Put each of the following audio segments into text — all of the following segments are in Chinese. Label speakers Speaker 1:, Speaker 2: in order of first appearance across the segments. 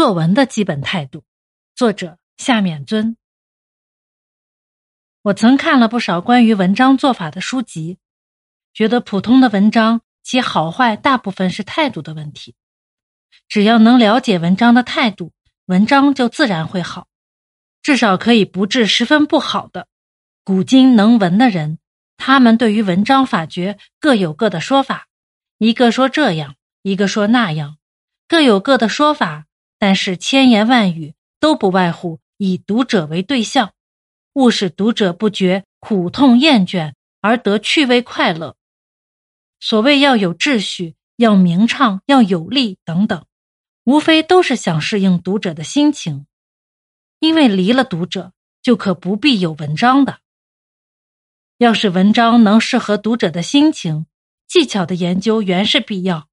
Speaker 1: 作文的基本态度，作者夏勉尊。我曾看了不少关于文章做法的书籍，觉得普通的文章其好坏大部分是态度的问题。只要能了解文章的态度，文章就自然会好，至少可以不致十分不好的。古今能文的人，他们对于文章法诀各有各的说法，一个说这样，一个说那样，各有各的说法。但是千言万语都不外乎以读者为对象，勿使读者不觉苦痛厌倦，而得趣味快乐。所谓要有秩序，要明畅，要有力等等，无非都是想适应读者的心情。因为离了读者，就可不必有文章的。要是文章能适合读者的心情，技巧的研究原是必要。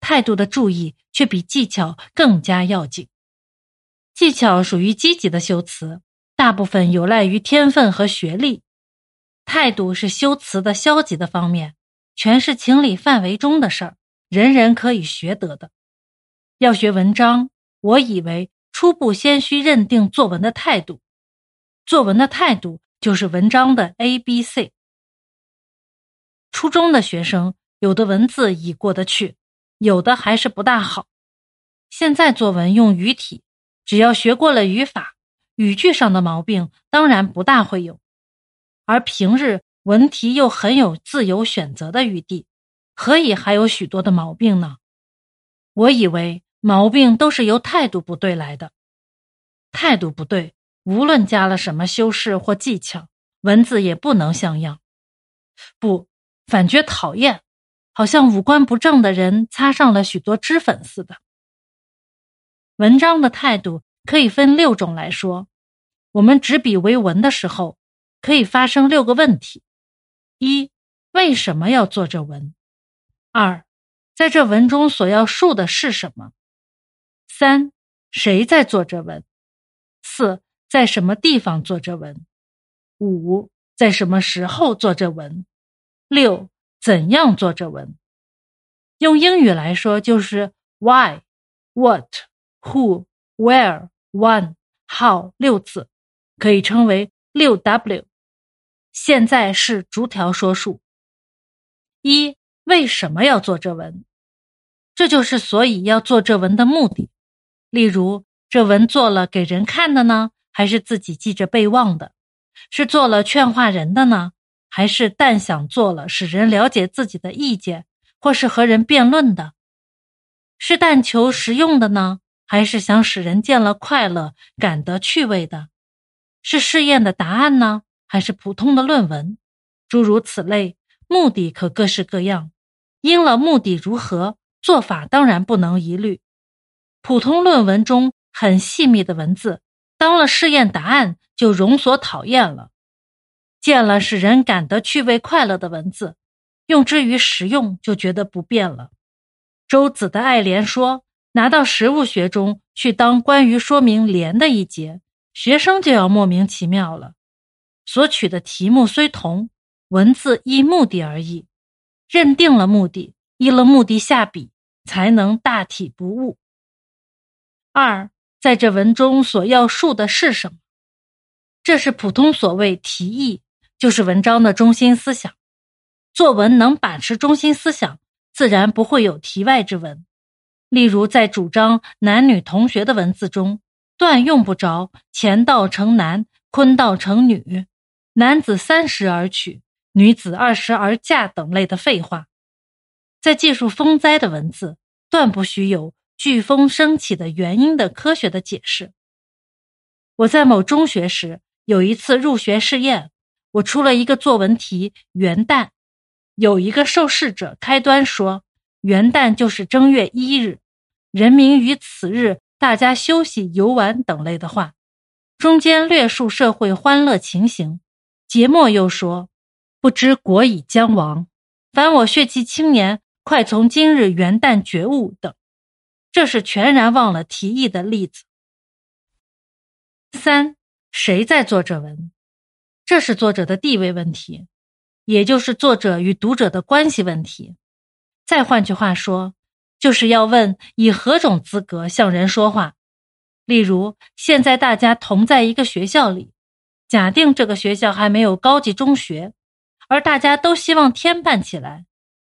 Speaker 1: 态度的注意却比技巧更加要紧。技巧属于积极的修辞，大部分有赖于天分和学历；态度是修辞的消极的方面，全是情理范围中的事儿，人人可以学得的。要学文章，我以为初步先需认定作文的态度。作文的态度就是文章的 A、B、C。初中的学生有的文字已过得去。有的还是不大好。现在作文用语体，只要学过了语法，语句上的毛病当然不大会有。而平日文题又很有自由选择的余地，何以还有许多的毛病呢？我以为毛病都是由态度不对来的。态度不对，无论加了什么修饰或技巧，文字也不能像样。不，反觉讨厌。好像五官不正的人擦上了许多脂粉似的。文章的态度可以分六种来说。我们执笔为文的时候，可以发生六个问题：一、为什么要做这文？二、在这文中所要述的是什么？三、谁在做这文？四、在什么地方做这文？五、在什么时候做这文？六。怎样做这文？用英语来说就是 why、what、who、where、when、how 六字，可以称为六 W。现在是逐条说述。一、为什么要做这文？这就是所以要做这文的目的。例如，这文做了给人看的呢，还是自己记着备忘的？是做了劝化人的呢？还是但想做了使人了解自己的意见，或是和人辩论的，是但求实用的呢？还是想使人见了快乐、感得趣味的？是试验的答案呢？还是普通的论文？诸如此类，目的可各式各样。因了目的如何，做法当然不能一律。普通论文中很细密的文字，当了试验答案就容所讨厌了。见了使人感得趣味快乐的文字，用之于实用就觉得不便了。周子的爱莲说：“拿到实物学中去当关于说明莲的一节，学生就要莫名其妙了。所取的题目虽同，文字依目的而异，认定了目的，依了目的下笔，才能大体不误。二，在这文中所要述的是什么？这是普通所谓题意。”就是文章的中心思想。作文能把持中心思想，自然不会有题外之文。例如，在主张男女同学的文字中，断用不着“乾道成男，坤道成女”，“男子三十而娶，女子二十而嫁”等类的废话。在记述风灾的文字，断不许有飓风升起的原因的科学的解释。我在某中学时，有一次入学试验。我出了一个作文题：元旦，有一个受试者开端说，元旦就是正月一日，人民于此日大家休息游玩等类的话，中间略述社会欢乐情形，节末又说，不知国已将亡，凡我血气青年，快从今日元旦觉悟等，这是全然忘了题意的例子。三，谁在做这文？这是作者的地位问题，也就是作者与读者的关系问题。再换句话说，就是要问以何种资格向人说话，例如，现在大家同在一个学校里，假定这个学校还没有高级中学，而大家都希望添办起来。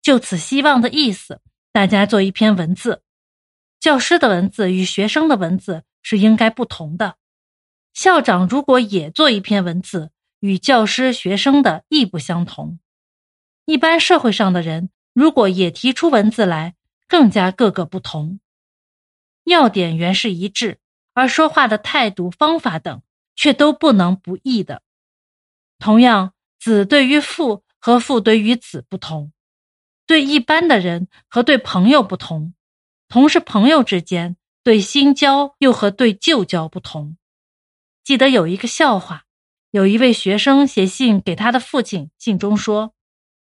Speaker 1: 就此希望的意思，大家做一篇文字。教师的文字与学生的文字是应该不同的。校长如果也做一篇文字，与教师、学生的亦不相同。一般社会上的人如果也提出文字来，更加各个不同。要点原是一致。而说话的态度、方法等，却都不能不异的。同样，子对于父和父对于子不同，对一般的人和对朋友不同，同是朋友之间，对新交又和对旧交不同。记得有一个笑话，有一位学生写信给他的父亲，信中说：“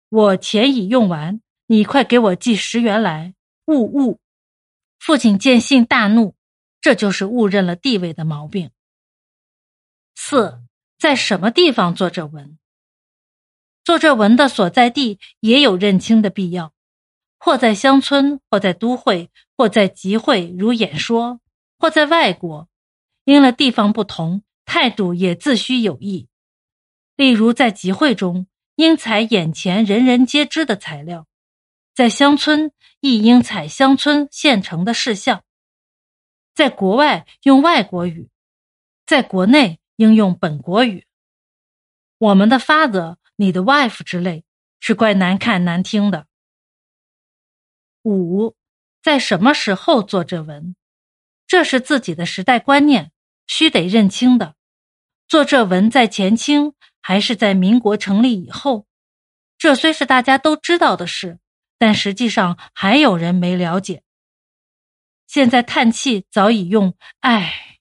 Speaker 1: 我钱已用完，你快给我寄十元来。”勿勿。父亲见信大怒。这就是误认了地位的毛病。四，在什么地方做这文？做这文的所在地也有认清的必要，或在乡村，或在都会，或在集会如演说，或在外国。因了地方不同，态度也自需有益。例如在集会中，应采眼前人人皆知的材料；在乡村，亦应采乡村现成的事项。在国外用外国语，在国内应用本国语。我们的 father、你的 wife 之类是怪难看难听的。五，在什么时候做这文？这是自己的时代观念，须得认清的。做这文在前清还是在民国成立以后？这虽是大家都知道的事，但实际上还有人没了解。现在叹气早已用“唉”，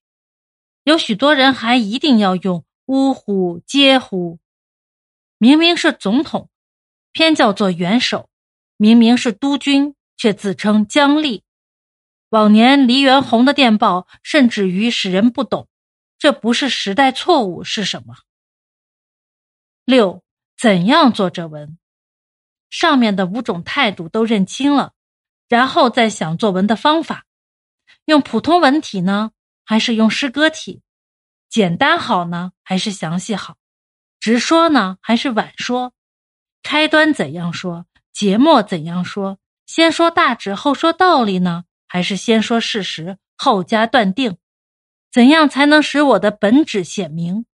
Speaker 1: 有许多人还一定要用“呜呼”“嗟呼”。明明是总统，偏叫做元首；明明是督军，却自称姜立。往年黎元洪的电报，甚至于使人不懂，这不是时代错误是什么？六，怎样做这文？上面的五种态度都认清了，然后再想作文的方法。用普通文体呢，还是用诗歌体？简单好呢，还是详细好？直说呢，还是晚说？开端怎样说？节末怎样说？先说大旨后说道理呢，还是先说事实后加断定？怎样才能使我的本旨显明？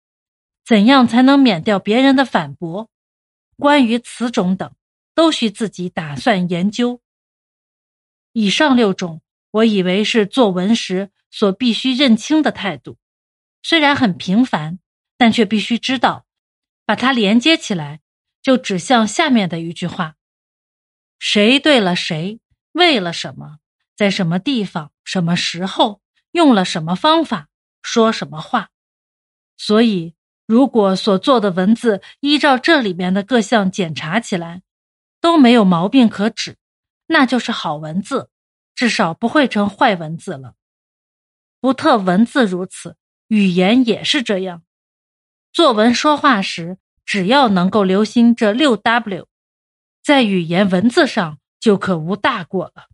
Speaker 1: 怎样才能免掉别人的反驳？关于此种等，都需自己打算研究。以上六种。我以为是作文时所必须认清的态度，虽然很平凡，但却必须知道，把它连接起来，就指向下面的一句话：谁对了谁，为了什么，在什么地方，什么时候，用了什么方法，说什么话。所以，如果所做的文字依照这里面的各项检查起来，都没有毛病可指，那就是好文字。至少不会成坏文字了。不特文字如此，语言也是这样。作文说话时，只要能够留心这六 W，在语言文字上就可无大过了。